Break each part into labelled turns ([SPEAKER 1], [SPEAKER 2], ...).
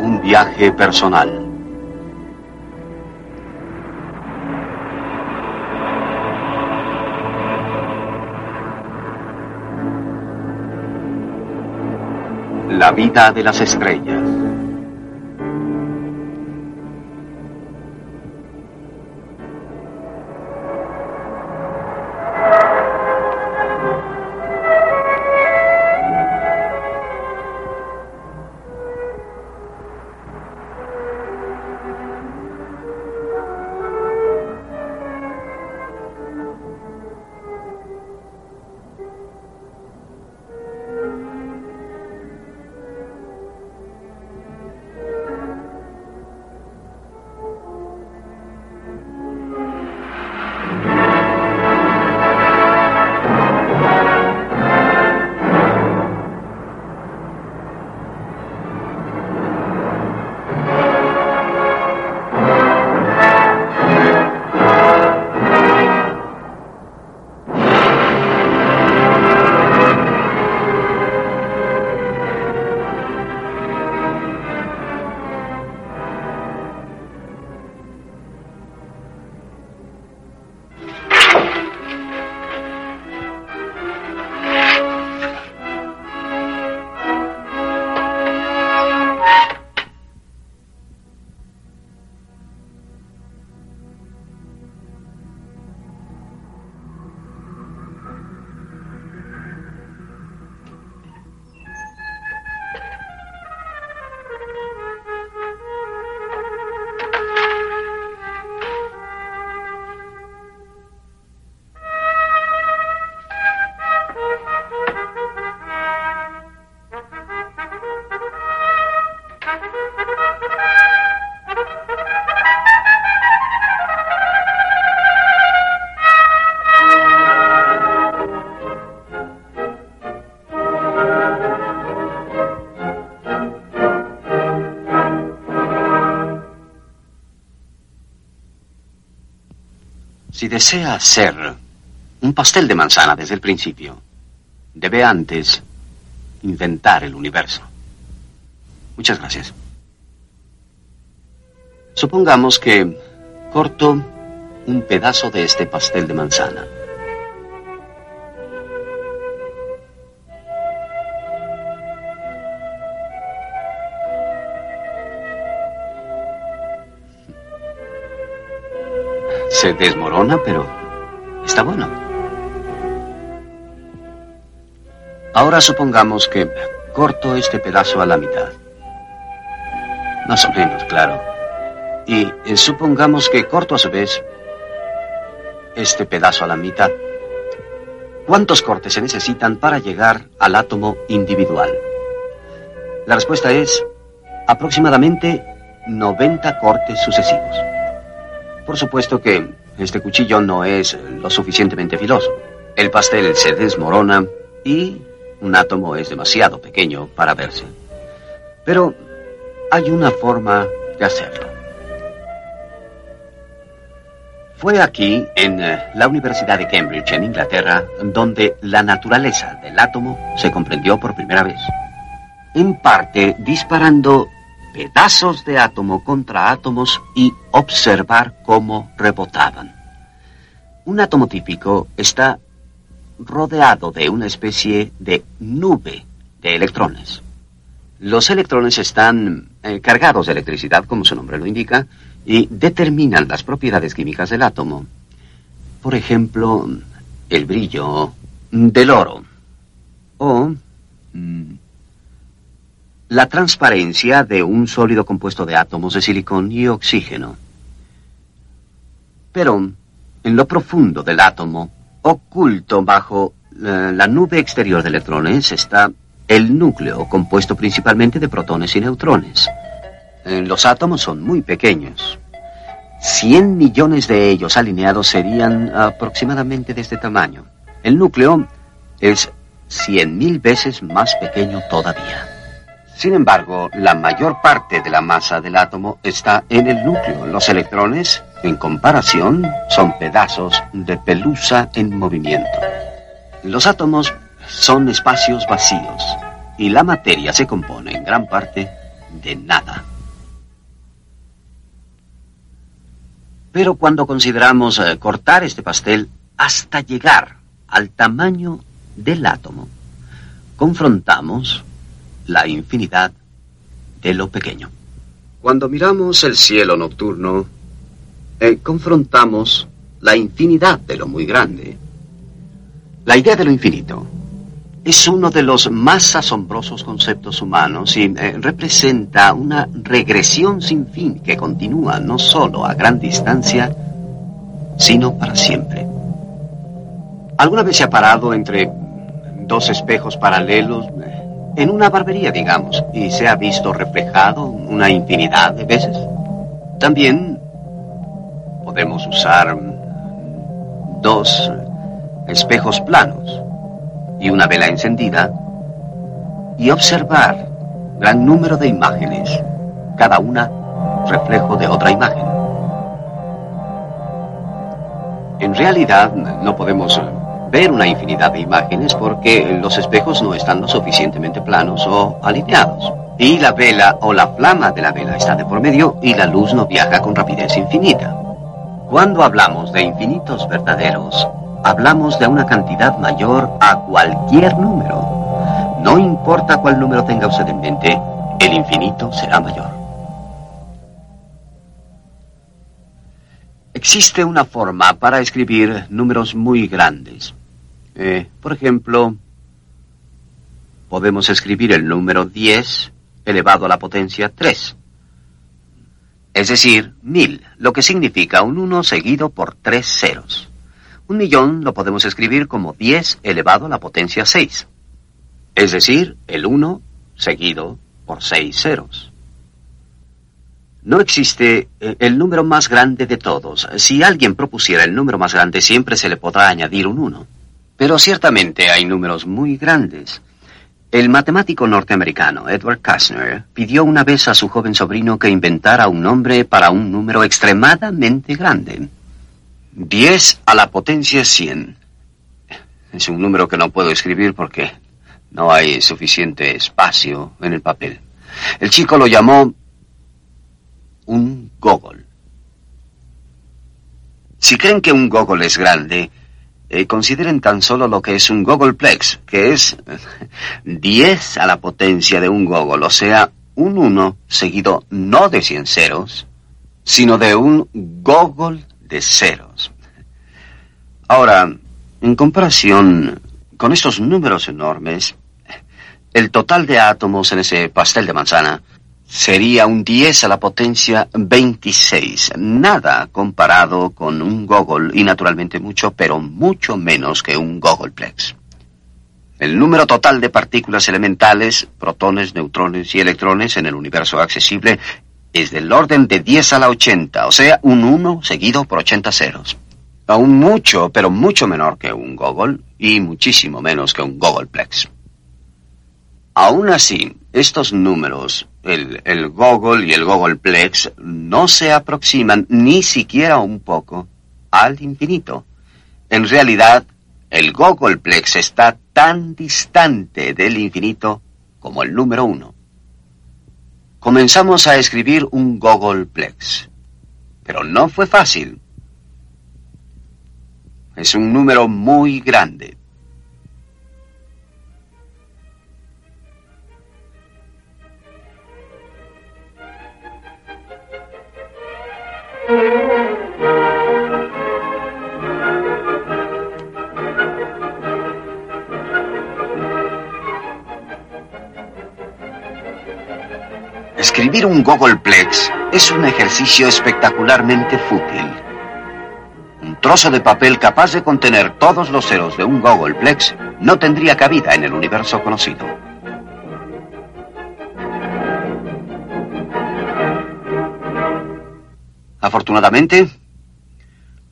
[SPEAKER 1] Un viaje personal. La vida de las estrellas. Desea hacer un pastel de manzana desde el principio, debe antes inventar el universo. Muchas gracias. Supongamos que corto un pedazo de este pastel de manzana. Se desmorona, pero está bueno. Ahora supongamos que corto este pedazo a la mitad. Más o menos, claro. Y eh, supongamos que corto a su vez este pedazo a la mitad. ¿Cuántos cortes se necesitan para llegar al átomo individual? La respuesta es aproximadamente 90 cortes sucesivos. Por supuesto que este cuchillo no es lo suficientemente filoso. El pastel se desmorona y un átomo es demasiado pequeño para verse. Pero hay una forma de hacerlo. Fue aquí, en eh, la Universidad de Cambridge, en Inglaterra, donde la naturaleza del átomo se comprendió por primera vez. En parte disparando pedazos de átomo contra átomos y observar cómo rebotaban. Un átomo típico está rodeado de una especie de nube de electrones. Los electrones están eh, cargados de electricidad, como su nombre lo indica, y determinan las propiedades químicas del átomo. Por ejemplo, el brillo del oro o mm, la transparencia de un sólido compuesto de átomos de silicón y oxígeno. Pero en lo profundo del átomo, oculto bajo la, la nube exterior de electrones, está el núcleo, compuesto principalmente de protones y neutrones. Eh, Los átomos son muy pequeños. 100 millones de ellos alineados serían aproximadamente de este tamaño. El núcleo es 100.000 veces más pequeño todavía. Sin embargo, la mayor parte de la masa del átomo está en el núcleo. Los electrones, en comparación, son pedazos de pelusa en movimiento. Los átomos son espacios vacíos y la materia se compone en gran parte de nada. Pero cuando consideramos eh, cortar este pastel hasta llegar al tamaño del átomo, confrontamos la infinidad de lo pequeño. Cuando miramos el cielo nocturno, eh, confrontamos la infinidad de lo muy grande. La idea de lo infinito es uno de los más asombrosos conceptos humanos y eh, representa una regresión sin fin que continúa no solo a gran distancia, sino para siempre. ¿Alguna vez se ha parado entre dos espejos paralelos eh, en una barbería, digamos, y se ha visto reflejado una infinidad de veces? También podemos usar dos espejos planos y una vela encendida y observar gran número de imágenes, cada una reflejo de otra imagen. En realidad no podemos ver una infinidad de imágenes porque los espejos no están lo suficientemente planos o alineados. Y la vela o la flama de la vela está de por medio y la luz no viaja con rapidez infinita. Cuando hablamos de infinitos verdaderos, hablamos de una cantidad mayor a cualquier número. No importa cuál número tenga usted en mente, el infinito será mayor. Existe una forma para escribir números muy grandes. Eh, por ejemplo, podemos escribir el número 10 elevado a la potencia 3. Es decir, 1000, lo que significa un 1 seguido por tres ceros. Un millón lo podemos escribir como 10 elevado a la potencia 6. Es decir, el 1 seguido por 6 ceros. No existe eh, el número más grande de todos. Si alguien propusiera el número más grande, siempre se le podrá añadir un 1. Pero ciertamente hay números muy grandes. El matemático norteamericano Edward Kastner pidió una vez a su joven sobrino que inventara un nombre para un número extremadamente grande. 10 a la potencia 100. Es un número que no puedo escribir porque no hay suficiente espacio en el papel. El chico lo llamó un gogol. Si creen que un gogol es grande, eh, consideren tan solo lo que es un gogolplex, que es 10 a la potencia de un gogol, o sea, un 1 seguido no de 100 ceros, sino de un gogol de ceros. Ahora, en comparación con estos números enormes, el total de átomos en ese pastel de manzana sería un 10 a la potencia 26. Nada comparado con un gogol y naturalmente mucho, pero mucho menos que un gogolplex. El número total de partículas elementales, protones, neutrones y electrones en el universo accesible es del orden de 10 a la 80, o sea, un 1 seguido por 80 ceros. Aún mucho, pero mucho menor que un gogol y muchísimo menos que un gogolplex. Aún así, estos números, el, el Gogol y el Gogolplex, no se aproximan ni siquiera un poco al infinito. En realidad, el Gogolplex está tan distante del infinito como el número uno. Comenzamos a escribir un Gogolplex, pero no fue fácil. Es un número muy grande, Escribir un Gogolplex es un ejercicio espectacularmente fútil. Un trozo de papel capaz de contener todos los ceros de un Gogolplex no tendría cabida en el universo conocido. Afortunadamente,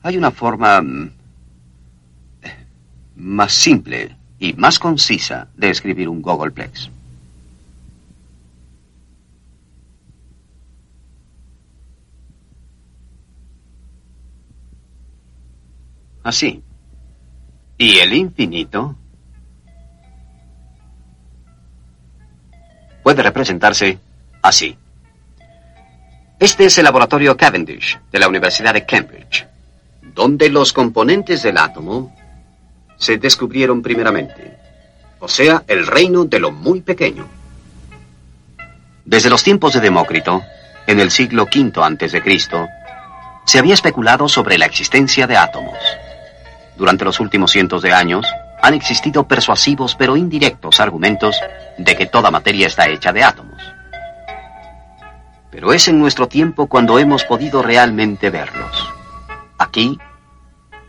[SPEAKER 1] hay una forma mm, más simple y más concisa de escribir un Googleplex. Así. ¿Y el infinito? Puede representarse así. Este es el laboratorio Cavendish de la Universidad de Cambridge, donde los componentes del átomo se descubrieron primeramente, o sea, el reino de lo muy pequeño. Desde los tiempos de Demócrito, en el siglo V a.C., se había especulado sobre la existencia de átomos. Durante los últimos cientos de años, han existido persuasivos pero indirectos argumentos de que toda materia está hecha de átomos. Pero es en nuestro tiempo cuando hemos podido realmente verlos. Aquí,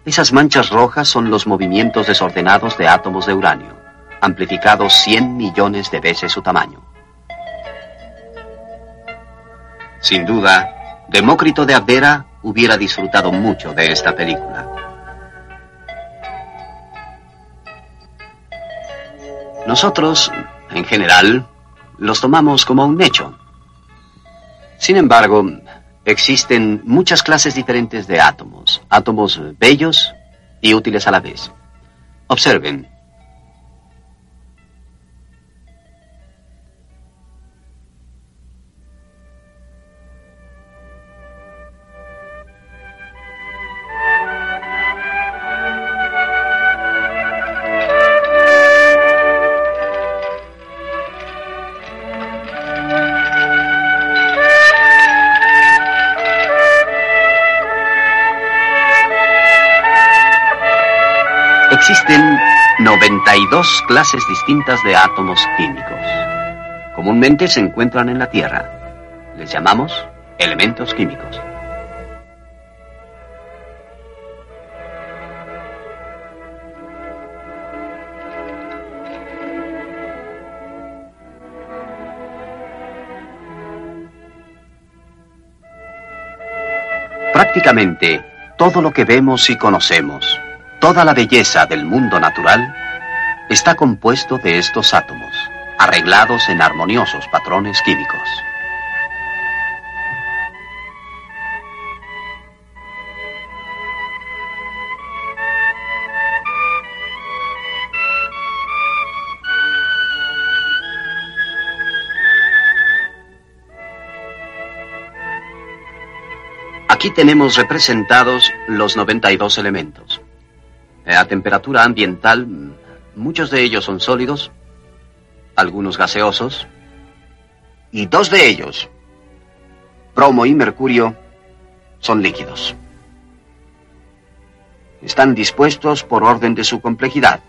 [SPEAKER 1] esas manchas rojas son los movimientos desordenados de átomos de uranio, amplificados 100 millones de veces su tamaño. Sin duda, Demócrito de Abdera hubiera disfrutado mucho de esta película. Nosotros, en general, los tomamos como un hecho. Sin embargo, existen muchas clases diferentes de átomos, átomos bellos y útiles a la vez. Observen, 92 clases distintas de átomos químicos. Comúnmente se encuentran en la Tierra. Les llamamos elementos químicos. Prácticamente todo lo que vemos y conocemos Toda la belleza del mundo natural está compuesto de estos átomos, arreglados en armoniosos patrones químicos. Aquí tenemos representados los 92 elementos. A temperatura ambiental, muchos de ellos son sólidos, algunos gaseosos, y dos de ellos, bromo y mercurio, son líquidos. Están dispuestos por orden de su complejidad.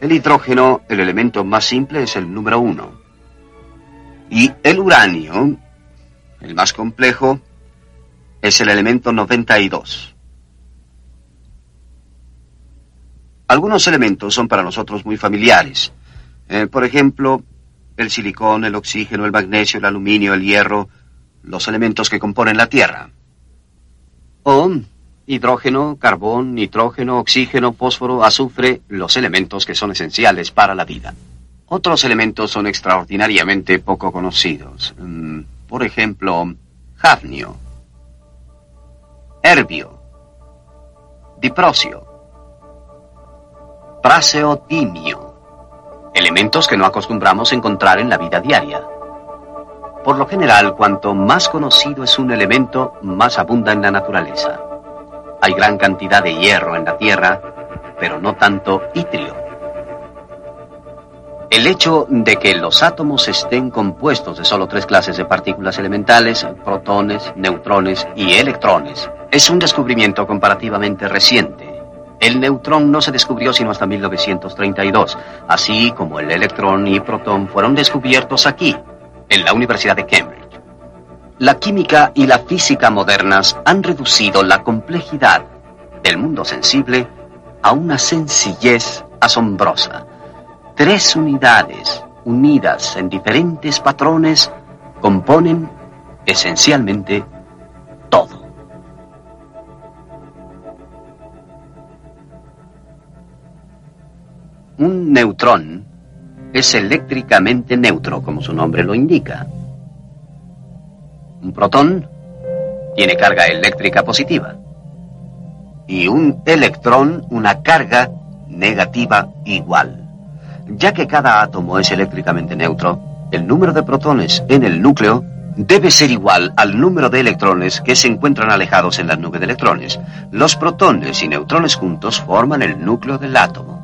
[SPEAKER 1] El hidrógeno, el elemento más simple, es el número uno. Y el uranio, el más complejo, es el elemento 92. Algunos elementos son para nosotros muy familiares. Eh, por ejemplo, el silicón, el oxígeno, el magnesio, el aluminio, el hierro, los elementos que componen la Tierra. O hidrógeno, carbón, nitrógeno, oxígeno, fósforo, azufre, los elementos que son esenciales para la vida. Otros elementos son extraordinariamente poco conocidos. Mm, por ejemplo, hafnio, herbio, diprocio, praseotimio, elementos que no acostumbramos encontrar en la vida diaria. Por lo general, cuanto más conocido es un elemento, más abunda en la naturaleza. Hay gran cantidad de hierro en la Tierra, pero no tanto itrio. El hecho de que los átomos estén compuestos de solo tres clases de partículas elementales, protones, neutrones y electrones, es un descubrimiento comparativamente reciente el neutrón no se descubrió sino hasta 1932, así como el electrón y protón fueron descubiertos aquí, en la Universidad de Cambridge. La química y la física modernas han reducido la complejidad del mundo sensible a una sencillez asombrosa. Tres unidades unidas en diferentes patrones componen esencialmente Un neutrón es eléctricamente neutro, como su nombre lo indica. Un protón tiene carga eléctrica positiva. y un electrón una carga negativa igual. Ya que cada átomo es eléctricamente neutro, el número de protones en el núcleo debe ser igual al número de electrones que se encuentran alejados en la nube de electrones. Los protones y neutrones juntos forman el núcleo del átomo.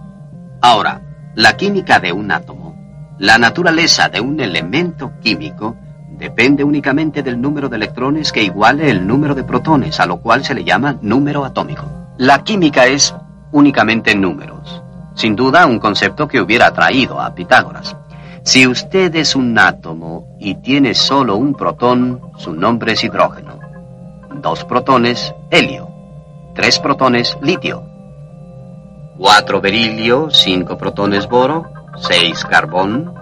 [SPEAKER 1] Ahora, la química de un átomo, la naturaleza de un elemento químico, depende únicamente del número de electrones que iguale el número de protones, a lo cual se le llama número atómico. La química es únicamente números. Sin duda, un concepto que hubiera atraído a Pitágoras. Si usted es un átomo y tiene solo un protón, su nombre es hidrógeno. Dos protones, helio. Tres protones, litio. Cuatro berilio, cinco protones boro, seis carbón,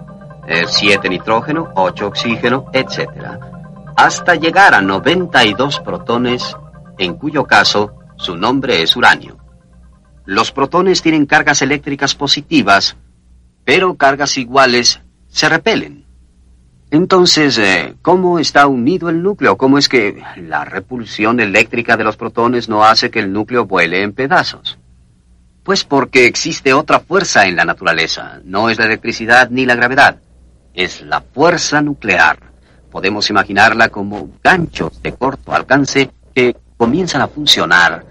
[SPEAKER 1] eh, siete nitrógeno, ocho oxígeno, etc. Hasta llegar a 92 protones, en cuyo caso su nombre es uranio. Los protones tienen cargas eléctricas positivas, pero cargas iguales se repelen. Entonces, eh, ¿cómo está unido el núcleo? ¿Cómo es que la repulsión eléctrica de los protones no hace que el núcleo vuele en pedazos? Pues porque existe otra fuerza en la naturaleza. No es la electricidad ni la gravedad. Es la fuerza nuclear. Podemos imaginarla como ganchos de corto alcance que comienzan a funcionar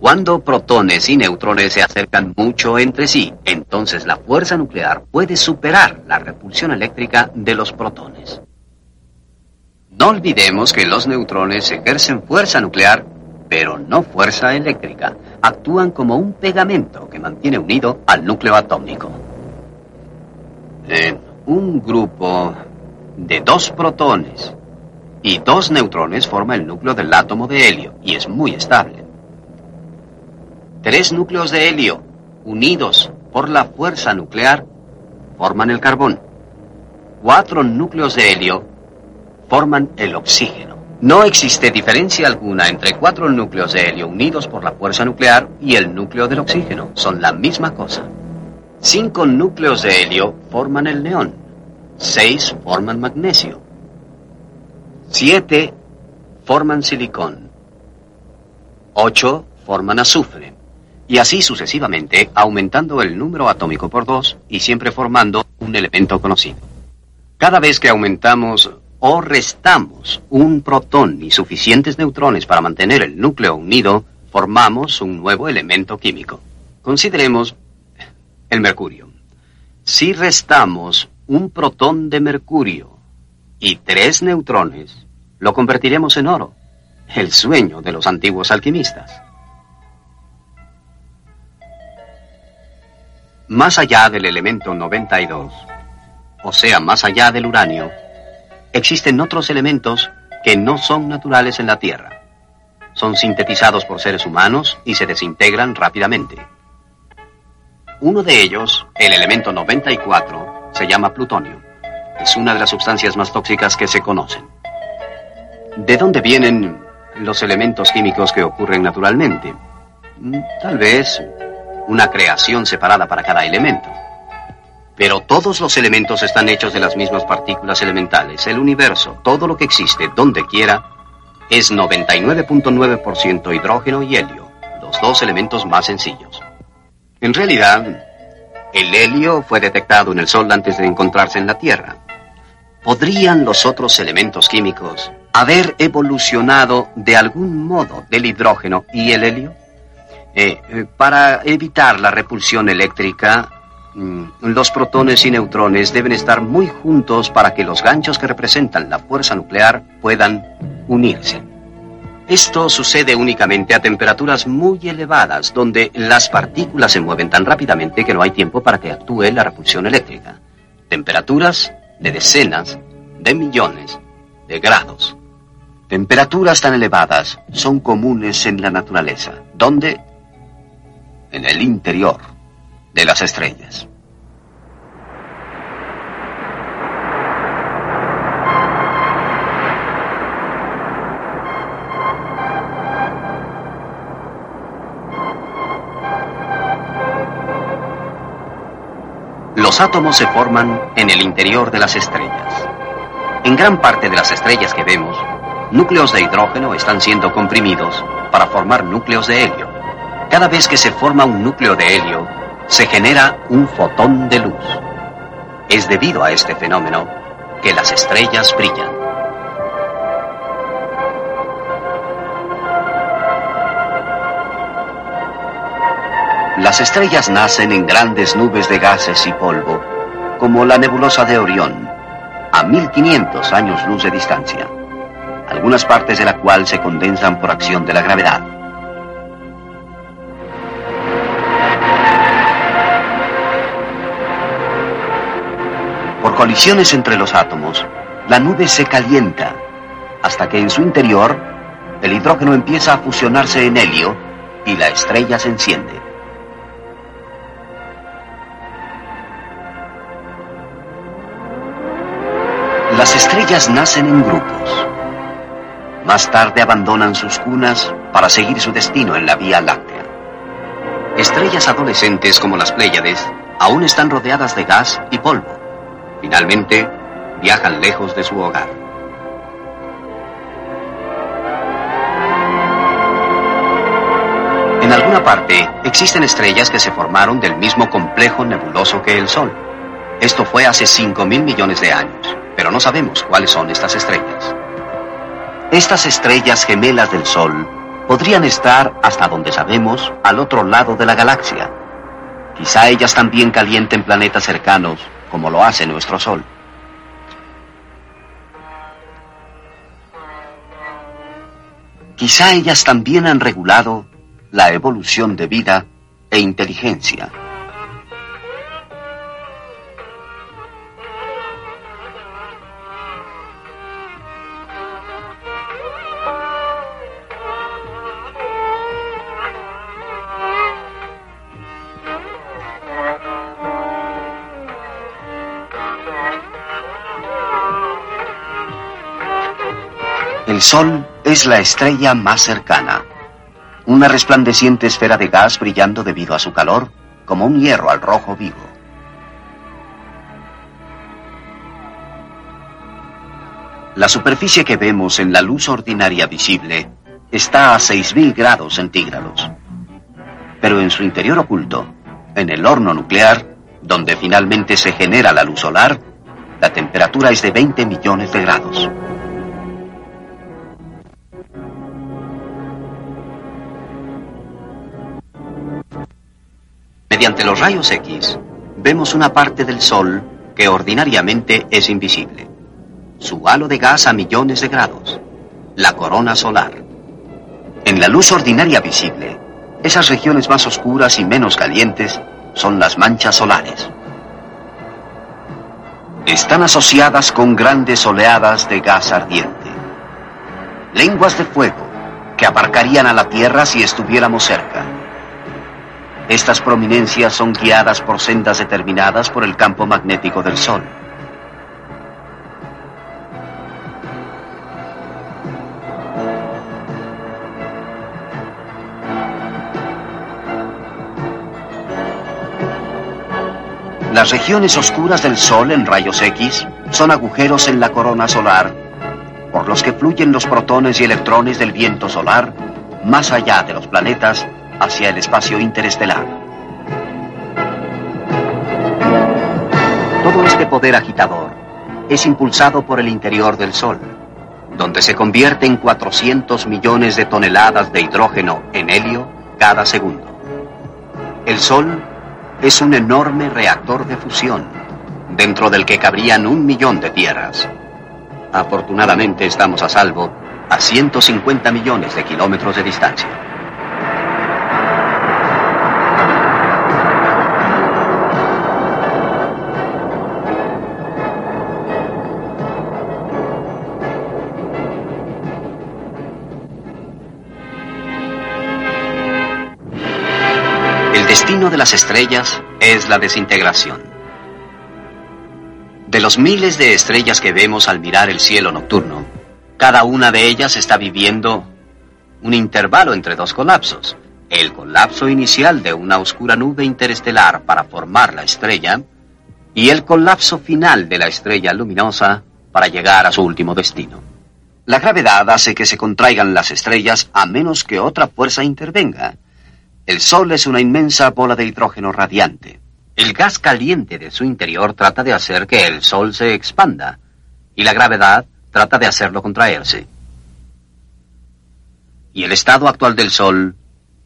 [SPEAKER 1] cuando protones y neutrones se acercan mucho entre sí, entonces la fuerza nuclear puede superar la repulsión eléctrica de los protones. No olvidemos que los neutrones ejercen fuerza nuclear, pero no fuerza eléctrica. Actúan como un pegamento que mantiene unido al núcleo atómico. Un grupo de dos protones y dos neutrones forma el núcleo del átomo de helio y es muy estable. Tres núcleos de helio, unidos por la fuerza nuclear, forman el carbón. Cuatro núcleos de helio forman el oxígeno. No existe diferencia alguna entre cuatro núcleos de helio unidos por la fuerza nuclear y el núcleo del oxígeno. Son la misma cosa. Cinco núcleos de helio forman el neón. Seis forman magnesio. Siete forman silicón. Ocho forman azufre y así sucesivamente, aumentando el número atómico por dos y siempre formando un elemento conocido. Cada vez que aumentamos o restamos un protón y suficientes neutrones para mantener el núcleo unido, formamos un nuevo elemento químico. Consideremos el mercurio. Si restamos un protón de mercurio y tres neutrones, lo convertiremos en oro, el sueño de los antiguos alquimistas. Más allá del elemento 92, o sea, más allá del uranio, existen otros elementos que no son naturales en la Tierra. Son sintetizados por seres humanos y se desintegran rápidamente. Uno de ellos, el elemento 94, se llama plutonio. Es una de las sustancias más tóxicas que se conocen. ¿De dónde vienen los elementos químicos que ocurren naturalmente? Mm, tal vez una creación separada para cada elemento. Pero todos los elementos están hechos de las mismas partículas elementales. El universo, todo lo que existe, donde quiera, es 99.9% hidrógeno y helio, los dos elementos más sencillos. En realidad, el helio fue detectado en el Sol antes de encontrarse en la Tierra. ¿Podrían los otros elementos químicos haber evolucionado de algún modo del hidrógeno y el helio? Eh, eh, para evitar la repulsión eléctrica, los protones y neutrones deben estar muy juntos para que los ganchos que representan la fuerza nuclear puedan unirse. Esto sucede únicamente a temperaturas muy elevadas, donde las partículas se mueven tan rápidamente que no hay tiempo para que actúe la repulsión eléctrica. Temperaturas de decenas de millones de grados. Temperaturas tan elevadas son comunes en la naturaleza, donde en el interior de las estrellas. Los átomos se forman en el interior de las estrellas. En gran parte de las estrellas que vemos, núcleos de hidrógeno están siendo comprimidos para formar núcleos de helio Cada vez que se forma un núcleo de helio, se genera un fotón de luz. Es debido a este fenómeno que las estrellas brillan. Las estrellas nacen en grandes nubes de gases y polvo, como la nebulosa de Orión, a 1500 años luz de distancia, algunas partes de la cual se condensan por acción de la gravedad. Colisiones entre los átomos, la nube se calienta hasta que en su interior el hidrógeno empieza a fusionarse en helio y la estrella se enciende. Las estrellas nacen en grupos. Más tarde abandonan sus cunas para seguir su destino en la Vía Láctea. Estrellas adolescentes como las Pléyades aún están rodeadas de gas y polvo. Finalmente, viajan lejos de su hogar. En alguna parte existen estrellas que se formaron del mismo complejo nebuloso que el Sol. Esto fue hace 5 mil millones de años pero no sabemos cuáles son estas estrellas. Estas estrellas gemelas del Sol podrían estar, hasta donde sabemos, al otro lado de la galaxia. Quizá ellas también calienten planetas cercanos, como lo hace nuestro Sol. Quizá ellas también han regulado la evolución de vida e inteligencia. Sol es la estrella más cercana. Una resplandeciente esfera de gas brillando debido a su calor, como un hierro al rojo vivo. La superficie que vemos en la luz ordinaria visible está a 6.000 grados centígrados. Pero en su interior oculto, en el horno nuclear, donde finalmente se genera la luz solar, la temperatura es de 20 millones de grados. Los rayos X, vemos una parte del Sol que ordinariamente es invisible. Su halo de gas a millones de grados. La corona solar. En la luz ordinaria visible, esas regiones más oscuras y menos calientes son las manchas solares. Están asociadas con grandes oleadas de gas ardiente. Lenguas de fuego que aparcarían a la Tierra si estuviéramos cerca estas prominencias son guiadas por sendas determinadas por el campo magnético del Sol. Las regiones oscuras del Sol en rayos X son agujeros en la corona solar, por los que fluyen los protones y electrones del viento solar más allá de los planetas hacia el espacio interestelar. Todo este poder agitador es impulsado por el interior del Sol, donde se convierte en 400 millones de toneladas de hidrógeno en helio cada segundo. El Sol es un enorme reactor de fusión, dentro del que cabrían un millón de tierras. Afortunadamente estamos a salvo a 150 millones de kilómetros de distancia. De las estrellas es la desintegración. De los miles de estrellas que vemos al mirar el cielo nocturno, cada una de ellas está viviendo un intervalo entre dos colapsos. El colapso inicial de una oscura nube interestelar para formar la estrella y el colapso final de la estrella luminosa para llegar a su último destino. La gravedad hace que se contraigan las estrellas a menos que otra fuerza intervenga El Sol es una inmensa bola de hidrógeno radiante. El gas caliente de su interior trata de hacer que el Sol se expanda, y la gravedad trata de hacerlo contraerse. Y el estado actual del Sol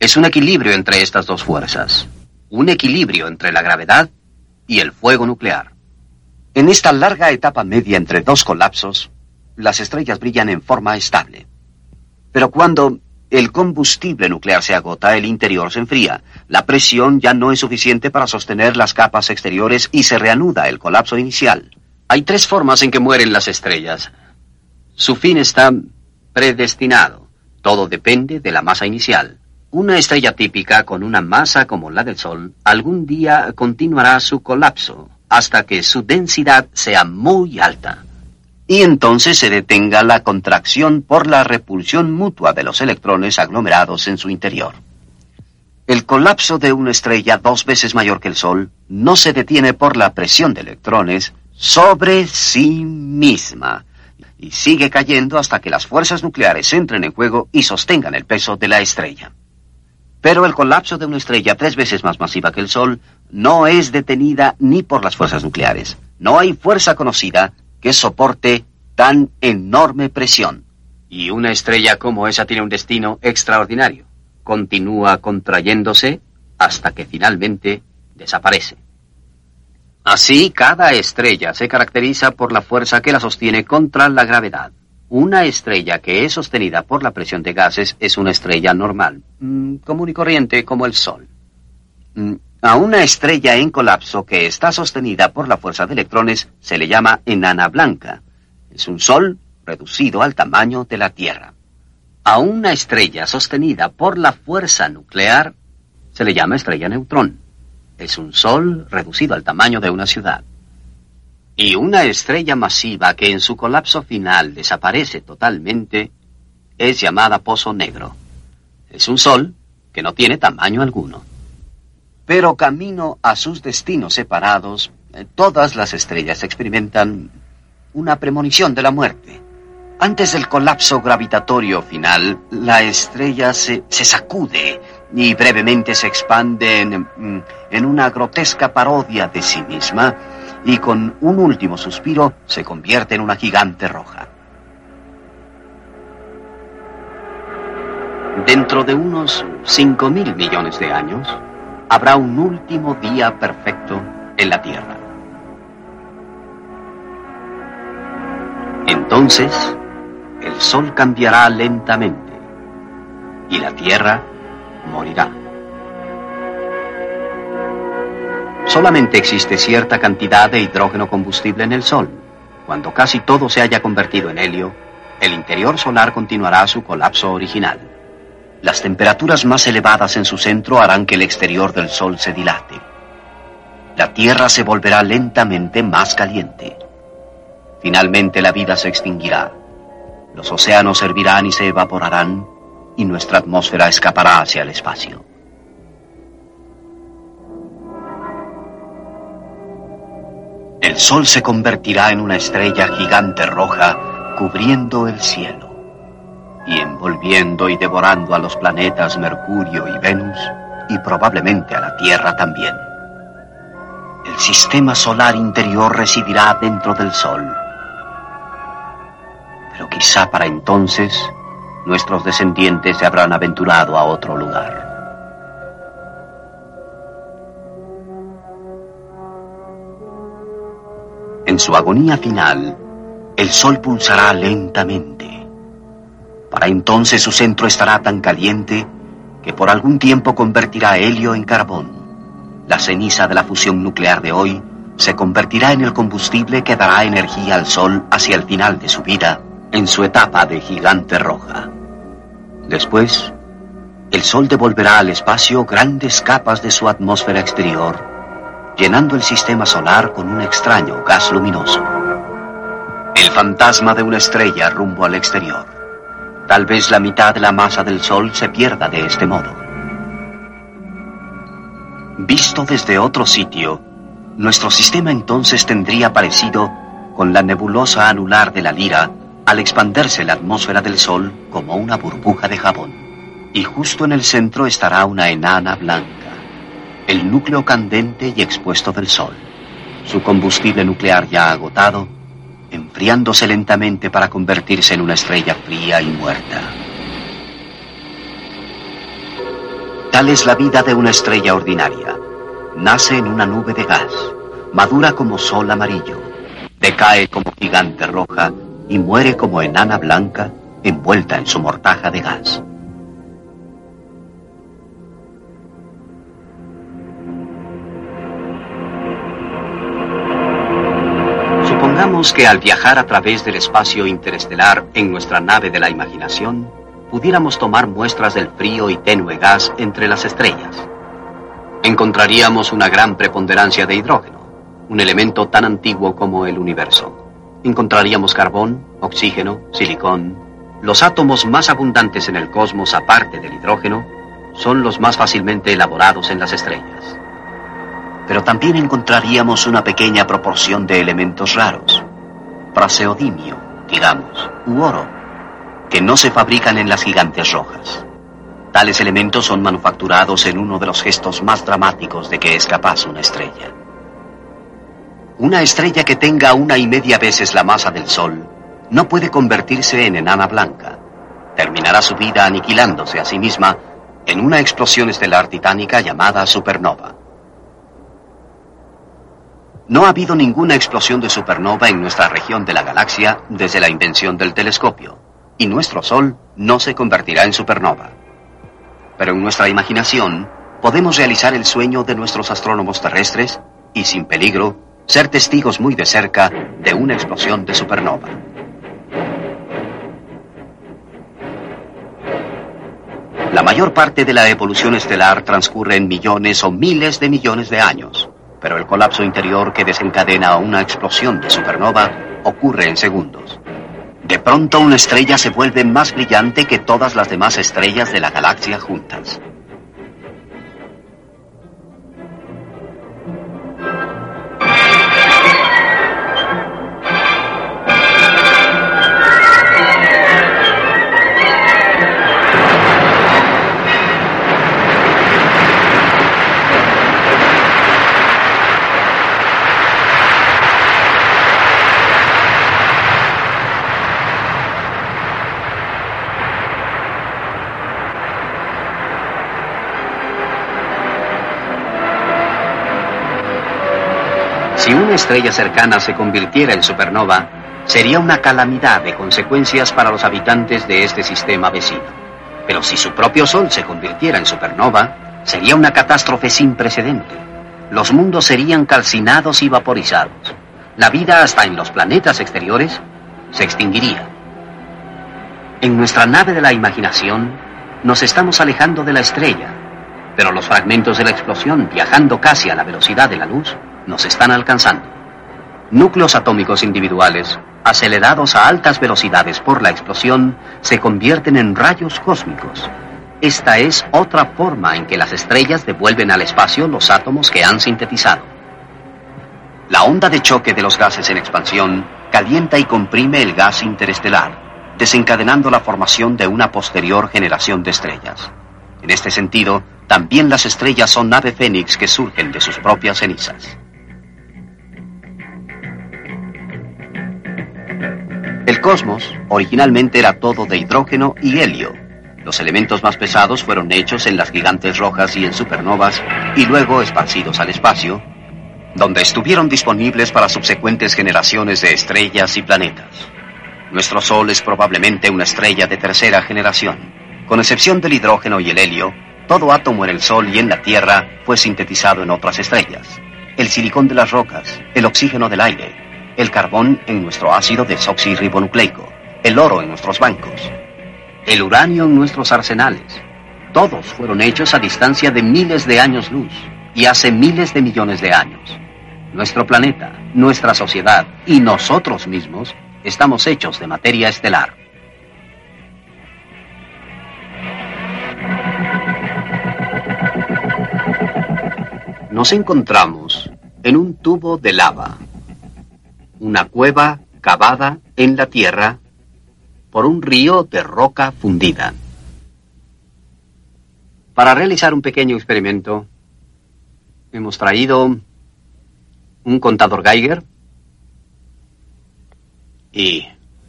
[SPEAKER 1] es un equilibrio entre estas dos fuerzas, un equilibrio entre la gravedad y el fuego nuclear. En esta larga etapa media entre dos colapsos, las estrellas brillan en forma estable. Pero cuando el combustible nuclear se agota, el interior se enfría, la presión ya no es suficiente para sostener las capas exteriores y se reanuda el colapso inicial. Hay tres formas en que mueren las estrellas. Su fin está predestinado. Todo depende de la masa inicial. Una estrella típica con una masa como la del Sol algún día continuará su colapso hasta que su densidad sea muy alta y entonces se detenga la contracción por la repulsión mutua de los electrones aglomerados en su interior. El colapso de una estrella dos veces mayor que el Sol no se detiene por la presión de electrones sobre sí misma y sigue cayendo hasta que las fuerzas nucleares entren en juego y sostengan el peso de la estrella. Pero el colapso de una estrella tres veces más masiva que el Sol no es detenida ni por las fuerzas nucleares. No hay fuerza conocida que soporte tan enorme presión. Y una estrella como esa tiene un destino extraordinario. Continúa contrayéndose hasta que finalmente desaparece. Así, cada estrella se caracteriza por la fuerza que la sostiene contra la gravedad. Una estrella que es sostenida por la presión de gases es una estrella normal, mm, común y corriente como el Sol. A una estrella en colapso que está sostenida por la fuerza de electrones se le llama enana blanca. Es un sol reducido al tamaño de la Tierra. A una estrella sostenida por la fuerza nuclear se le llama estrella neutrón. Es un sol reducido al tamaño de una ciudad. Y una estrella masiva que en su colapso final desaparece totalmente es llamada pozo negro. Es un sol que no tiene tamaño alguno. Pero camino a sus destinos separados, eh, todas las estrellas experimentan una premonición de la muerte. Antes del colapso gravitatorio final, la estrella se, sacude y brevemente se expande en, mm, en una grotesca parodia de sí misma y con un último suspiro se convierte en una gigante roja. Dentro de unos 5 mil millones de años, habrá un último día perfecto en la Tierra. Entonces, el Sol cambiará lentamente y la Tierra morirá. Solamente existe cierta cantidad de hidrógeno combustible en el Sol. Cuando casi todo se haya convertido en helio, el interior solar continuará su colapso original. Las temperaturas más elevadas en su centro harán que el exterior del Sol se dilate. La Tierra se volverá lentamente más caliente. Finalmente la vida se extinguirá. Los océanos servirán y se evaporarán y nuestra atmósfera escapará hacia el espacio. El Sol se convertirá en una estrella gigante roja cubriendo el cielo y envolviendo y devorando a los planetas Mercurio y Venus y probablemente a la Tierra también. El sistema solar interior residirá dentro del Sol. Pero quizá para entonces nuestros descendientes se habrán aventurado a otro lugar. En su agonía final, el Sol pulsará lentamente para entonces su centro estará tan caliente que por algún tiempo convertirá helio en carbón. La ceniza de la fusión nuclear de hoy se convertirá en el combustible que dará energía al Sol hacia el final de su vida, en su etapa de gigante roja. Después, el Sol devolverá al espacio grandes capas de su atmósfera exterior, llenando el sistema solar con un extraño gas luminoso. El fantasma de una estrella rumbo al exterior. Tal vez la mitad de la masa del Sol se pierda de este modo. Visto desde otro sitio, nuestro sistema entonces tendría parecido con la nebulosa anular de la Lira al expanderse la atmósfera del Sol como una burbuja de jabón. Y justo en el centro estará una enana blanca, el núcleo candente y expuesto del Sol. Su combustible nuclear ya agotado, enfriándose lentamente para convertirse en una estrella fría y muerta. Tal es la vida de una estrella ordinaria. Nace en una nube de gas, madura como sol amarillo, decae como gigante roja y muere como enana blanca envuelta en su mortaja de gas. Que al viajar a través del espacio interestelar en nuestra nave de la imaginación, pudiéramos tomar muestras del frío y tenue gas entre las estrellas. Encontraríamos una gran preponderancia de hidrógeno, un elemento tan antiguo como el universo. Encontraríamos carbón, oxígeno, silicón. Los átomos más abundantes en el cosmos, aparte del hidrógeno, son los más fácilmente elaborados en las estrellas. Pero también encontraríamos una pequeña proporción de elementos raros, praseodimio, digamos, u oro, que no se fabrican en las gigantes rojas. Tales elementos son manufacturados en uno de los gestos más dramáticos de que es capaz una estrella. Una estrella que tenga una y media veces la masa del Sol no puede convertirse en enana blanca. Terminará su vida aniquilándose a sí misma en una explosión estelar titánica llamada supernova. No ha habido ninguna explosión de supernova en nuestra región de la galaxia desde la invención del telescopio, y nuestro Sol no se convertirá en supernova. Pero en nuestra imaginación podemos realizar el sueño de nuestros astrónomos terrestres y sin peligro ser testigos muy de cerca de una explosión de supernova. La mayor parte de la evolución estelar transcurre en millones o miles de millones de años, pero el colapso interior que desencadena una explosión de supernova ocurre en segundos. De pronto una estrella se vuelve más brillante que todas las demás estrellas de la galaxia juntas. Estrella cercana se convirtiera en supernova, sería una calamidad de consecuencias para los habitantes de este sistema vecino. Pero si su propio Sol se convirtiera en supernova, sería una catástrofe sin precedente. Los mundos serían calcinados y vaporizados. La vida hasta en los planetas exteriores se extinguiría. En nuestra nave de la imaginación nos estamos alejando de la estrella, pero los fragmentos de la explosión, viajando casi a la velocidad de la luz, nos están alcanzando. Núcleos atómicos individuales, acelerados a altas velocidades por la explosión, se convierten en rayos cósmicos. Esta es otra forma en que las estrellas devuelven al espacio los átomos que han sintetizado. La onda de choque de los gases en expansión calienta y comprime el gas interestelar, desencadenando la formación de una posterior generación de estrellas. En este sentido, también las estrellas son ave fénix que surgen de sus propias cenizas. El cosmos originalmente era todo de hidrógeno y helio. Los elementos más pesados fueron hechos en las gigantes rojas y en supernovas y luego esparcidos al espacio, donde estuvieron disponibles para subsecuentes generaciones de estrellas y planetas. Nuestro Sol es probablemente una estrella de tercera generación. Con excepción del hidrógeno y el helio, todo átomo en el Sol y en la Tierra fue sintetizado en otras estrellas. El silicón de las rocas, el oxígeno del aire, el carbón en nuestro ácido desoxirribonucleico, el oro en nuestros bancos, el uranio en nuestros arsenales. Todos fueron hechos a distancia de miles de años luz y hace miles de millones de años. Nuestro planeta, nuestra sociedad y nosotros mismos estamos hechos de materia estelar. Nos encontramos en un tubo de lava una cueva cavada en la tierra por un río de roca fundida. Para realizar un pequeño experimento, hemos traído un contador Geiger y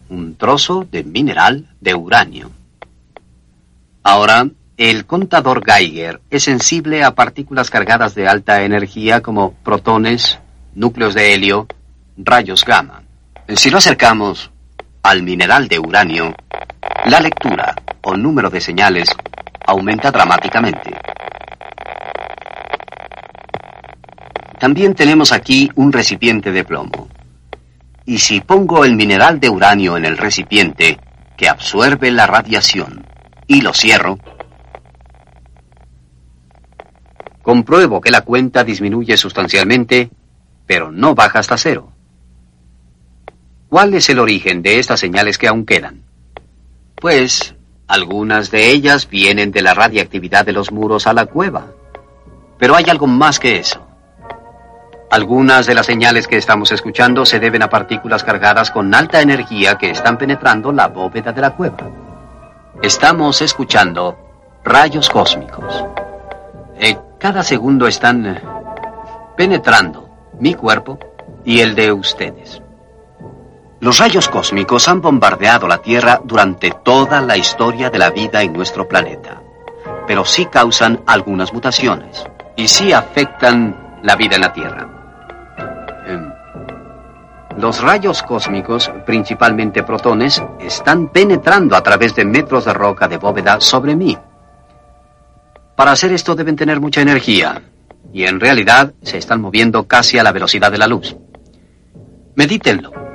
[SPEAKER 1] un trozo de mineral de uranio. Ahora, el contador Geiger es sensible a partículas cargadas de alta energía como protones, núcleos de helio, rayos gamma. Si lo acercamos al mineral de uranio, la lectura o número de señales aumenta dramáticamente. También tenemos aquí un recipiente de plomo. Y si pongo el mineral de uranio en el recipiente, que absorbe la radiación, y lo cierro, compruebo que la cuenta disminuye sustancialmente, pero no baja hasta cero. ¿Cuál es el origen de estas señales que aún quedan? Pues algunas de ellas vienen de la radiactividad de los muros a la cueva. Pero hay algo más que eso. Algunas de las señales que estamos escuchando se deben a partículas cargadas con alta energía que están penetrando la bóveda de la cueva. Estamos escuchando rayos cósmicos. Eh, cada segundo están eh, penetrando mi cuerpo y el de ustedes. Los rayos cósmicos han bombardeado la Tierra durante toda la historia de la vida en nuestro planeta, pero sí causan algunas mutaciones y sí afectan la vida en la Tierra. Em, los rayos cósmicos, principalmente protones, están penetrando a través de metros de roca de bóveda sobre mí. Para hacer esto deben tener mucha energía, y en realidad se están moviendo casi a la velocidad de la luz. Medítenlo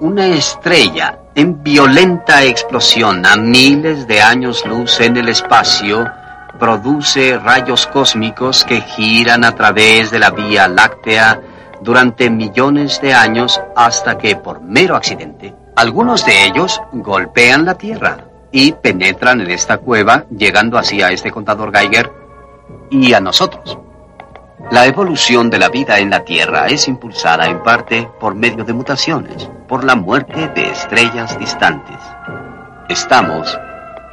[SPEAKER 1] una estrella en violenta explosión a miles de años luz en el espacio produce rayos cósmicos que giran a través de la Vía Láctea durante millones de años hasta que por mero accidente algunos de ellos golpean la Tierra y penetran en esta cueva llegando así a este contador Geiger y a nosotros. La evolución de la vida en la Tierra es impulsada en parte por medio de mutaciones, por la muerte de estrellas distantes. Estamos,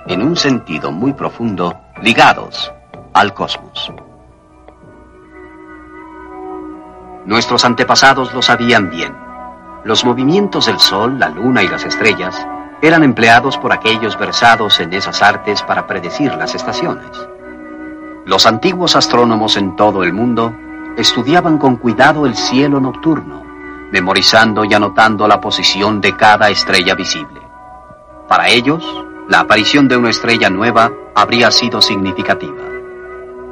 [SPEAKER 1] en un sentido muy profundo, ligados al cosmos. Nuestros antepasados lo sabían bien. Los movimientos del Sol, la Luna y las estrellas eran empleados por aquellos versados en esas artes para predecir las estaciones. Los antiguos astrónomos en todo el mundo estudiaban con cuidado el cielo nocturno, memorizando y anotando la posición de cada estrella visible. Para ellos, la aparición de una estrella nueva habría sido significativa.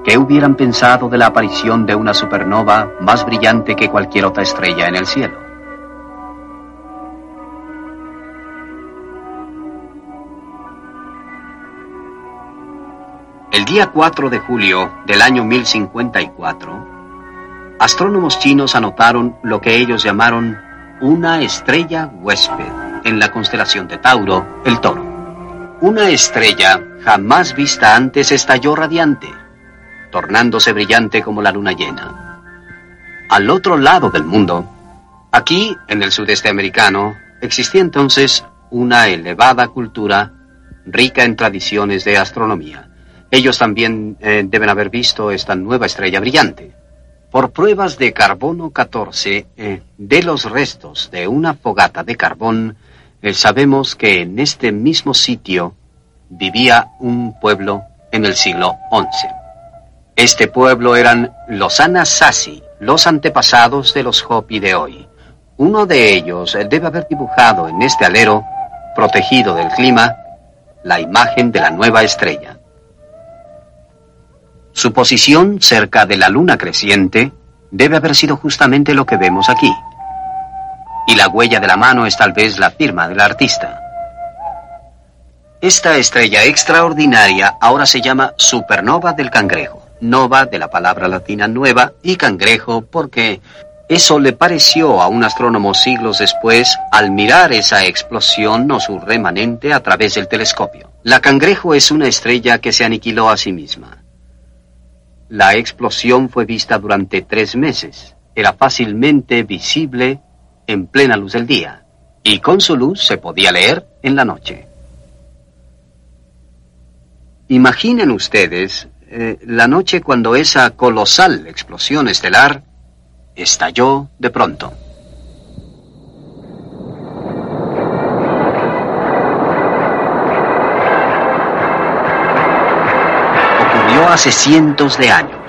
[SPEAKER 1] ¿Qué hubieran pensado de la aparición de una supernova más brillante que cualquier otra estrella en el cielo? El día 4 de julio del año 1054, astrónomos chinos anotaron lo que ellos llamaron una estrella huésped en la constelación de Tauro, el toro. Una estrella jamás vista antes estalló radiante, tornándose brillante como la luna llena. Al otro lado del mundo, aquí en el sudeste americano, existía entonces una elevada cultura rica en tradiciones de astronomía. Ellos también eh, deben haber visto esta nueva estrella brillante. Por pruebas de carbono 14 eh, de los restos de una fogata de carbón, eh, sabemos que en este mismo sitio vivía un pueblo en el siglo XI. Este pueblo eran los Anasazi, los antepasados de los Hopi de hoy. Uno de ellos debe haber dibujado en este alero, protegido del clima, la imagen de la nueva estrella. Su posición cerca de la luna creciente debe haber sido justamente lo que vemos aquí. Y la huella de la mano es tal vez la firma del artista. Esta estrella extraordinaria ahora se llama supernova del cangrejo. Nova de la palabra latina nueva y cangrejo porque eso le pareció a un astrónomo siglos después al mirar esa explosión o su remanente a través del telescopio. La cangrejo es una estrella que se aniquiló a sí misma. La explosión fue vista durante tres meses. Era fácilmente visible en plena luz del día y con su luz se podía leer en la noche. Imaginen ustedes eh, la noche cuando esa colosal explosión estelar estalló de pronto. Hace cientos de años.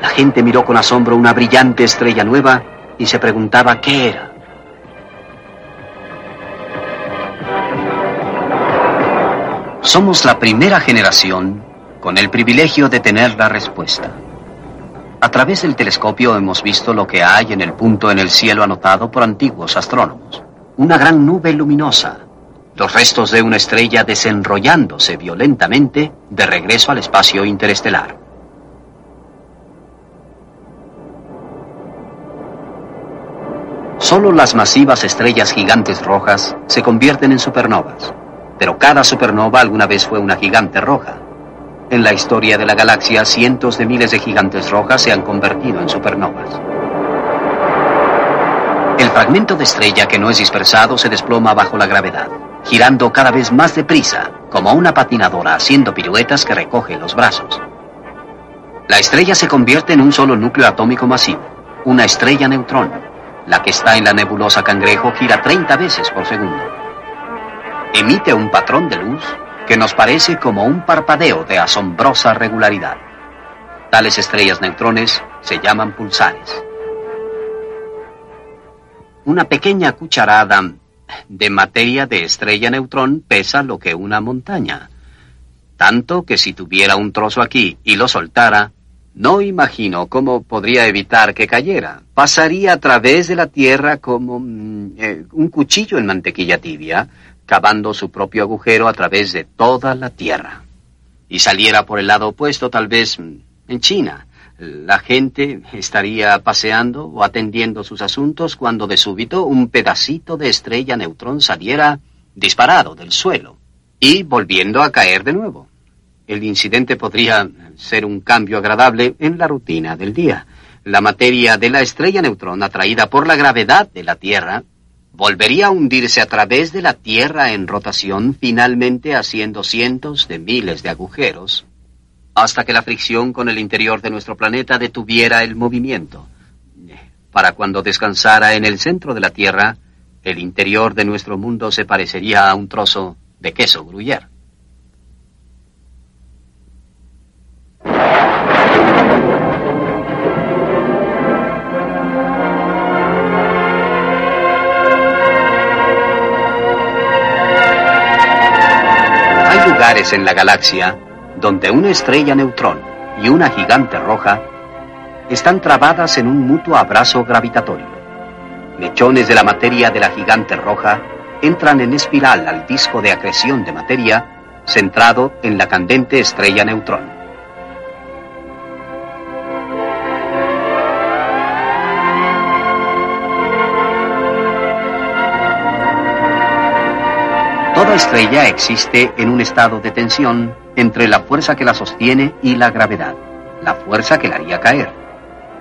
[SPEAKER 1] La gente miró con asombro una brillante estrella nueva y se preguntaba qué era. Somos la primera generación con el privilegio de tener la respuesta. A través del telescopio hemos visto lo que hay en el punto en el cielo anotado por antiguos astrónomos. Una gran nube luminosa, los restos de una estrella desenrollándose violentamente de regreso al espacio interestelar. Solo las masivas estrellas gigantes rojas se convierten en supernovas, pero cada supernova alguna vez fue una gigante roja. En la historia de la galaxia, cientos de miles de gigantes rojas se han convertido en supernovas. El fragmento de estrella que no es dispersado se desploma bajo la gravedad, girando cada vez más deprisa, como una patinadora haciendo piruetas que recoge los brazos. La estrella se convierte en un solo núcleo atómico masivo, una estrella neutrón. La que está en la nebulosa cangrejo gira 30 veces por segundo. Emite un patrón de luz que nos parece como un parpadeo de asombrosa regularidad. Tales estrellas neutrones se llaman pulsares. Una pequeña cucharada de materia de estrella neutrón pesa lo que una montaña. Tanto que si tuviera un trozo aquí y lo soltara, no imagino cómo podría evitar que cayera. Pasaría a través de la Tierra como mm, eh, un cuchillo en mantequilla tibia, cavando su propio agujero a través de toda la Tierra. Y saliera por el lado opuesto, tal vez mm, en China. La gente estaría paseando o atendiendo sus asuntos cuando de súbito un pedacito de estrella neutrón saliera disparado del suelo y volviendo a caer de nuevo. El incidente podría ser un cambio agradable en la rutina del día. La materia de la estrella neutrón atraída por la gravedad de la Tierra volvería a hundirse a través de la Tierra en rotación, finalmente haciendo cientos de miles de agujeros, hasta que la fricción con el interior de nuestro planeta detuviera el movimiento. Para cuando descansara en el centro de la Tierra, el interior de nuestro mundo se parecería a un trozo de queso gruyere. lugares en la galaxia donde una estrella neutrón y una gigante roja están trabadas en un mutuo abrazo gravitatorio. Mechones de la materia de la gigante roja entran en espiral al disco de acreción de materia centrado en la candente estrella neutrón. Toda estrella existe en un estado de tensión entre la fuerza que la sostiene y la gravedad, la fuerza que la haría caer.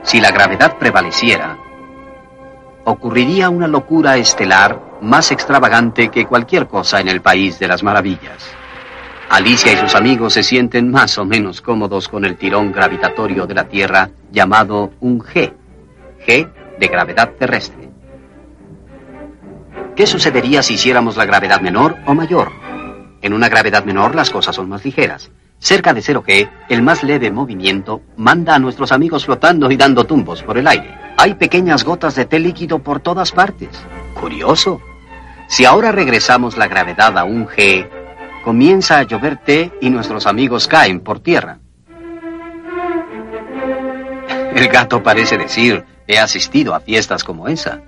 [SPEAKER 1] Si la gravedad prevaleciera, ocurriría una locura estelar más extravagante que cualquier cosa en el país de las maravillas. Alicia y sus amigos se sienten más o menos cómodos con el tirón gravitatorio de la Tierra llamado un G, G de gravedad terrestre. ¿Qué sucedería si hiciéramos la gravedad menor o mayor? En una gravedad menor las cosas son más ligeras. Cerca de 0G, el más leve movimiento manda a nuestros amigos flotando y dando tumbos por el aire. Hay pequeñas gotas de té líquido por todas partes. Curioso. Si ahora regresamos la gravedad a un G, comienza a llover té y nuestros amigos caen por tierra. El gato parece decir, he asistido a fiestas como esa.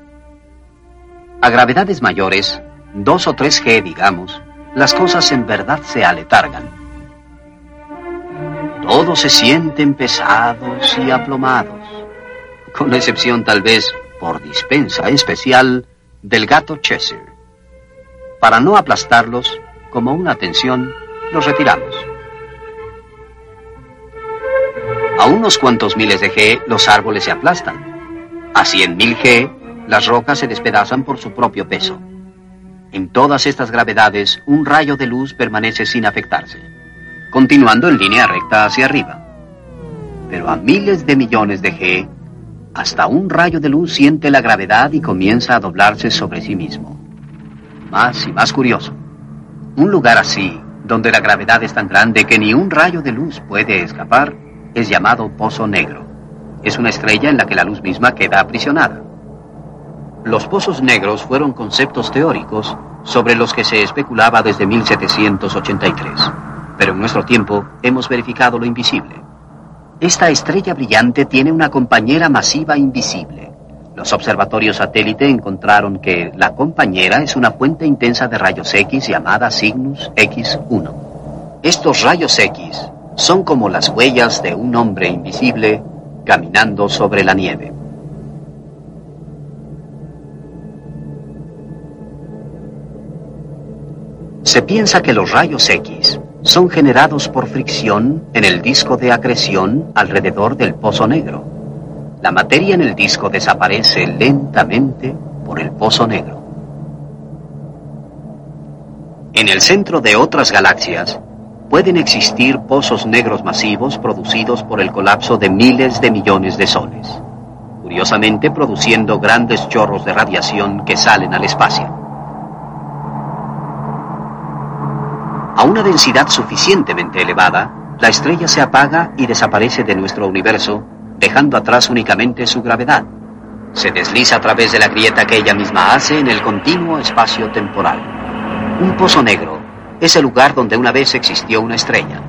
[SPEAKER 1] A gravedades mayores, 2 o 3G digamos, las cosas en verdad se aletargan. Todos se sienten pesados y aplomados, con la excepción tal vez, por dispensa especial, del gato Cheshire. Para no aplastarlos, como una tensión, los retiramos. A unos cuantos miles de G, los árboles se aplastan. A 100.000 G, las rocas se despedazan por su propio peso. En todas estas gravedades, un rayo de luz permanece sin afectarse. continuando en línea recta hacia arriba. Pero a miles de millones de G, hasta un rayo de luz siente la gravedad y comienza a doblarse sobre sí mismo. Más y más curioso. Un lugar así, donde la gravedad es tan grande que ni un rayo de luz puede escapar, es llamado Pozo Negro. Es una estrella en la que la luz misma queda aprisionada. Los pozos negros fueron conceptos teóricos sobre los que se especulaba desde 1783, pero en nuestro tiempo hemos verificado lo invisible. Esta estrella brillante tiene una compañera masiva invisible. Los observatorios satélite encontraron que la compañera es una fuente intensa de rayos X llamada Cygnus X1. Estos rayos X son como las huellas de un hombre invisible caminando sobre la nieve. Se piensa que los rayos X son generados por fricción en el disco de acreción alrededor del pozo negro. La materia en el disco desaparece lentamente por el pozo negro. En el centro de otras galaxias pueden existir pozos negros masivos producidos por el colapso de miles de millones de soles, curiosamente produciendo grandes chorros de radiación que salen al espacio. A una densidad suficientemente elevada, la estrella se apaga y desaparece de nuestro universo, dejando atrás únicamente su gravedad. Se desliza a través de la grieta que ella misma hace en el continuo espacio temporal. Un pozo negro es el lugar donde una vez existió una estrella.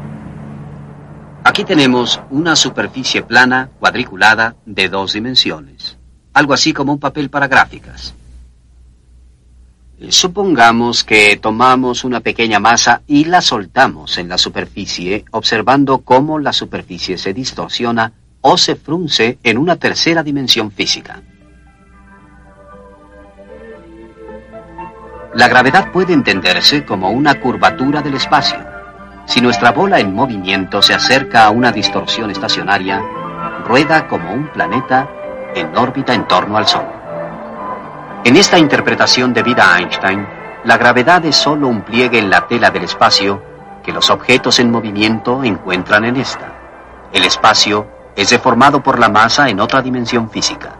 [SPEAKER 1] Aquí tenemos una superficie plana cuadriculada de dos dimensiones, algo así como un papel para gráficas. Supongamos que tomamos una pequeña masa y la soltamos en la superficie, observando cómo la superficie se distorsiona o se frunce en una tercera dimensión física. La gravedad puede entenderse como una curvatura del espacio. Si nuestra bola en movimiento se acerca a una distorsión estacionaria, rueda como un planeta en órbita en torno al Sol. En esta interpretación de vida a Einstein, la gravedad es solo un pliegue en la tela del espacio que los objetos en movimiento encuentran en esta. El espacio es deformado por la masa en otra dimensión física.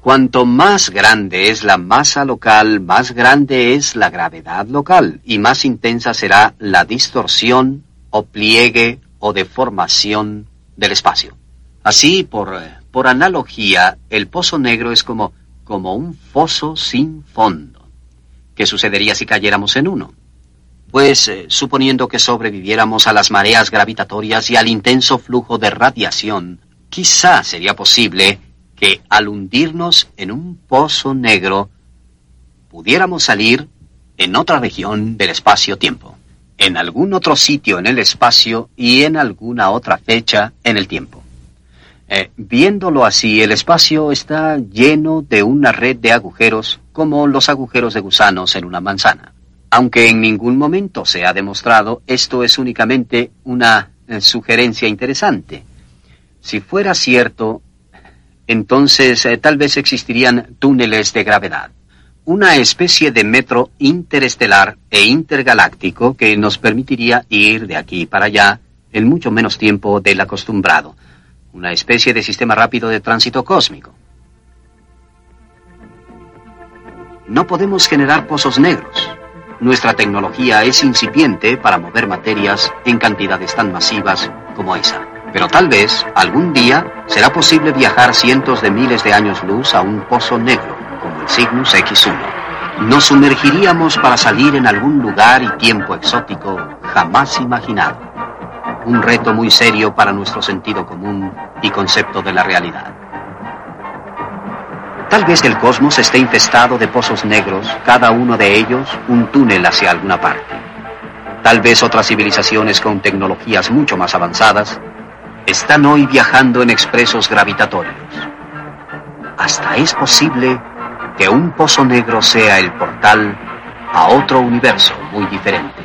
[SPEAKER 1] Cuanto más grande es la masa local, más grande es la gravedad local y más intensa será la distorsión o pliegue o deformación del espacio. Así, por eh, por analogía, el pozo negro es como, como un foso sin fondo. ¿Qué sucedería si cayéramos en uno? Pues, eh, suponiendo que sobreviviéramos a las mareas gravitatorias y al intenso flujo de radiación, quizá sería posible que al hundirnos en un pozo negro, pudiéramos salir en otra región del espacio-tiempo, en algún otro sitio en el espacio y en alguna otra fecha en el tiempo. Eh, viéndolo así, el espacio está lleno de una red de agujeros como los agujeros de gusanos en una manzana. Aunque en ningún momento se ha demostrado, esto es únicamente una eh, sugerencia interesante. Si fuera cierto, entonces eh, tal vez existirían túneles de gravedad, una especie de metro interestelar e intergaláctico que nos permitiría ir de aquí para allá en mucho menos tiempo del acostumbrado una especie de sistema rápido de tránsito cósmico. No podemos generar pozos negros. Nuestra tecnología es incipiente para mover materias en cantidades tan masivas como esa. Pero tal vez, algún día, será posible viajar cientos de miles de años luz a un pozo negro, como el Cygnus X1. Nos sumergiríamos para salir en algún lugar y tiempo exótico jamás imaginado un reto muy serio para nuestro sentido común y concepto de la realidad. Tal vez el cosmos esté infestado de pozos negros, cada uno de ellos un túnel hacia alguna parte. Tal vez otras civilizaciones con tecnologías mucho más avanzadas están hoy viajando en expresos gravitatorios. Hasta es posible que un pozo negro sea el portal a otro universo muy diferente.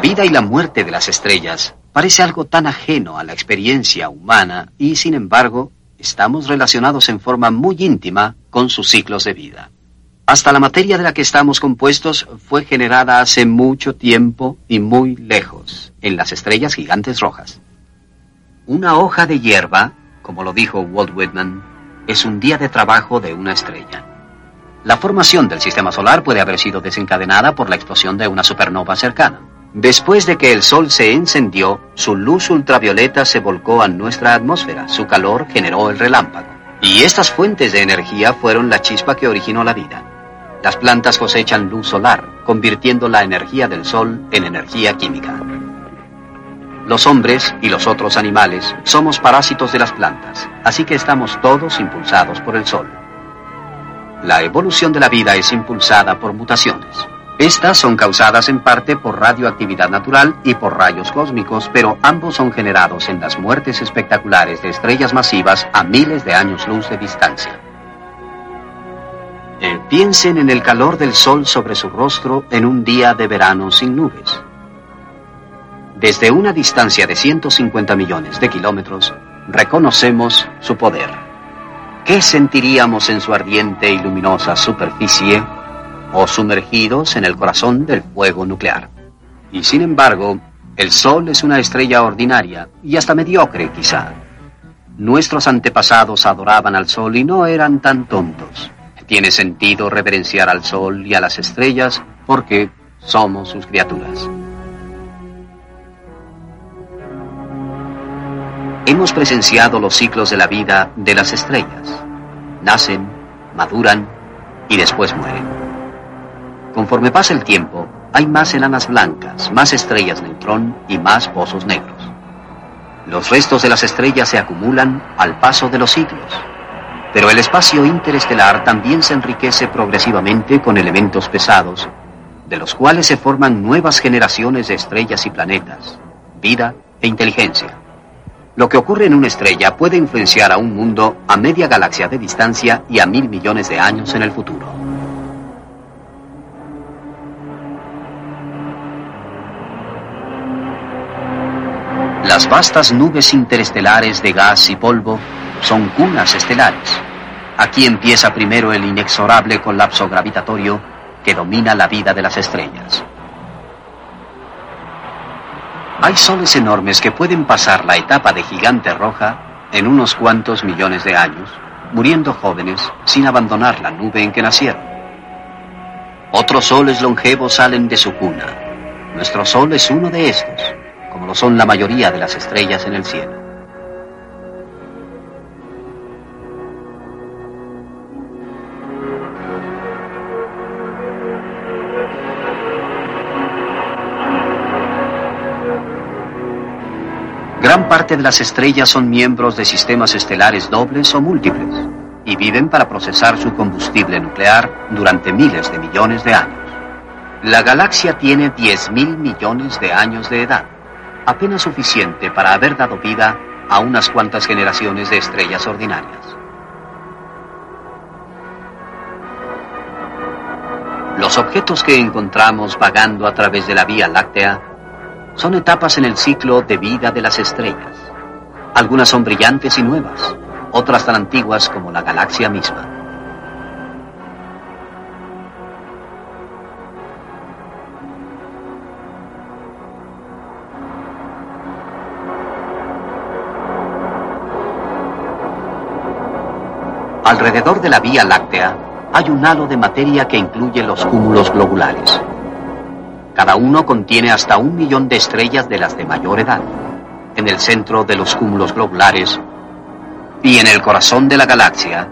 [SPEAKER 1] Vida y la muerte de las estrellas parece algo tan ajeno a la experiencia humana y, sin embargo, estamos relacionados en forma muy íntima con sus ciclos de vida. Hasta la materia de la que estamos compuestos fue generada hace mucho tiempo y muy lejos, en las estrellas gigantes rojas. Una hoja de hierba, como lo dijo Walt Whitman, es un día de trabajo de una estrella. La formación del sistema solar puede haber sido desencadenada por la explosión de una supernova cercana. Después de que el Sol se encendió, su luz ultravioleta se volcó a nuestra atmósfera, su calor generó el relámpago. Y estas fuentes de energía fueron la chispa que originó la vida. Las plantas cosechan luz solar, convirtiendo la energía del sol en energía química. Los hombres y los otros animales somos parásitos de las plantas, así que estamos todos impulsados por el sol. La evolución de la vida es impulsada por mutaciones. Estas son causadas en parte por radioactividad natural y por rayos cósmicos, pero ambos son generados en las muertes espectaculares de estrellas masivas a miles de años luz de distancia. Eh, piensen en el calor del sol sobre su rostro en un día de verano sin nubes. Desde una distancia de 150 millones de kilómetros, reconocemos su poder. ¿Qué sentiríamos en su ardiente y luminosa superficie o sumergidos en el corazón del fuego nuclear? Y sin embargo, el Sol es una estrella ordinaria y hasta mediocre quizá. Nuestros antepasados adoraban al Sol y no eran tan tontos. Tiene sentido reverenciar al sol y a las estrellas porque somos sus criaturas. Hemos presenciado los ciclos de la vida de las estrellas. Nacen, maduran y después mueren. Conforme pasa el tiempo, hay más enanas blancas, más estrellas neutrón y más pozos negros. Los restos de las estrellas se acumulan al paso de los siglos pero el espacio interestelar también se enriquece progresivamente con elementos pesados, de los cuales se forman nuevas generaciones de estrellas y planetas, vida e inteligencia. Lo que ocurre en una estrella puede influenciar a un mundo a media galaxia de distancia y a mil millones de años en el futuro. Las vastas nubes interestelares de gas y polvo son cunas estelares. Aquí empieza primero el inexorable colapso gravitatorio que domina la vida de las estrellas. Hay soles enormes que pueden pasar la etapa de gigante roja en unos cuantos millones de años, muriendo jóvenes sin abandonar la nube en que nacieron. Otros soles longevos salen de su cuna. Nuestro sol es uno de estos, como lo son la mayoría de las estrellas en el cielo. Gran parte de las estrellas son miembros de sistemas estelares dobles o múltiples y viven para procesar su combustible nuclear durante miles de millones de años. La galaxia tiene 10.000 millones de años de edad, apenas suficiente para haber dado vida a unas cuantas generaciones de estrellas ordinarias. Los objetos que encontramos vagando a través de la Vía Láctea son etapas en el ciclo de vida de las estrellas. Algunas son brillantes y nuevas, otras tan antiguas como la galaxia misma. Alrededor de la Vía Láctea hay un halo de materia que incluye los cúmulos globulares. Cada uno contiene hasta un millón de estrellas de las de mayor edad. En el centro de los cúmulos globulares y en el corazón de la galaxia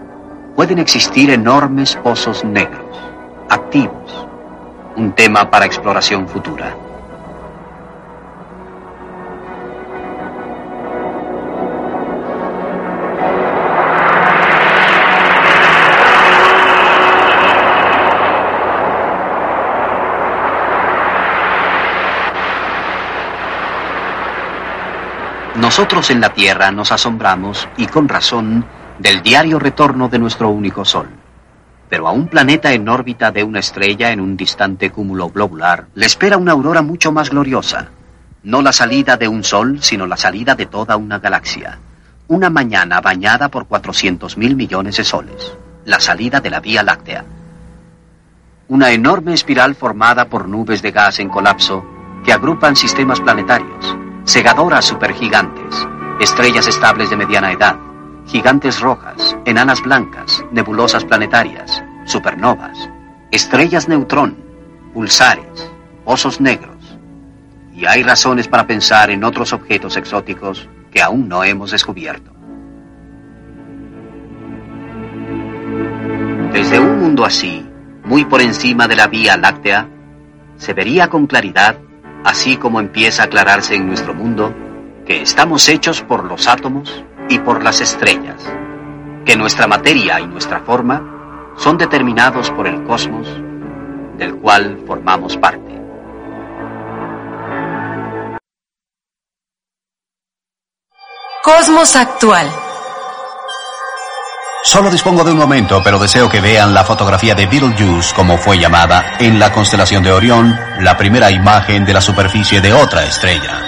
[SPEAKER 1] pueden existir enormes pozos negros, activos, un tema para exploración futura. Nosotros en la Tierra nos asombramos, y con razón, del diario retorno de nuestro único Sol. Pero a un planeta en órbita de una estrella en un distante cúmulo globular le espera una aurora mucho más gloriosa. No la salida de un sol, sino la salida de toda una galaxia. Una mañana bañada por 400 mil millones de soles. La salida de la Vía Láctea. Una enorme espiral formada por nubes de gas en colapso que agrupan sistemas planetarios, segadoras supergigantes, estrellas estables de mediana edad, gigantes rojas, enanas blancas, nebulosas planetarias, supernovas, estrellas neutrón, pulsares, osos negros. Y hay razones para pensar en otros objetos exóticos que aún no hemos descubierto. Desde un mundo así, muy por encima de la Vía Láctea, se vería con claridad, así como empieza a aclararse en nuestro mundo, que estamos hechos por los átomos y por las estrellas, que nuestra materia y nuestra forma son determinados por el cosmos del cual formamos parte.
[SPEAKER 2] Cosmos actual.
[SPEAKER 3] Solo dispongo de un momento, pero deseo que vean la fotografía de Betelgeuse, como fue llamada, en la constelación de Orión, la primera imagen de la superficie de otra estrella.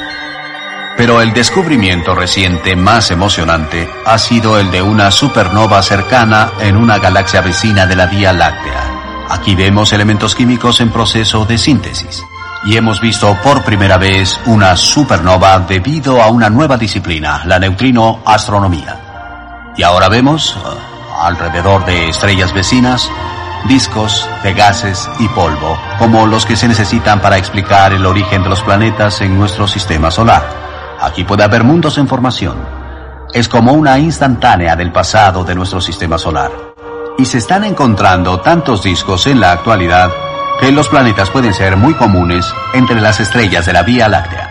[SPEAKER 3] Pero el descubrimiento reciente más emocionante ha sido el de una supernova cercana en una galaxia vecina de la Vía Láctea. Aquí vemos elementos químicos en proceso de síntesis. Y hemos visto por primera vez una supernova debido a una nueva disciplina, la neutrino astronomía. Y ahora vemos, uh, alrededor de estrellas vecinas, discos de gases y polvo, como los que se necesitan para explicar el origen de los planetas en nuestro sistema solar. Aquí puede haber mundos en formación. Es como una instantánea del pasado de nuestro sistema solar. Y se están encontrando tantos discos en la actualidad que los planetas pueden ser muy comunes entre las estrellas de la Vía Láctea.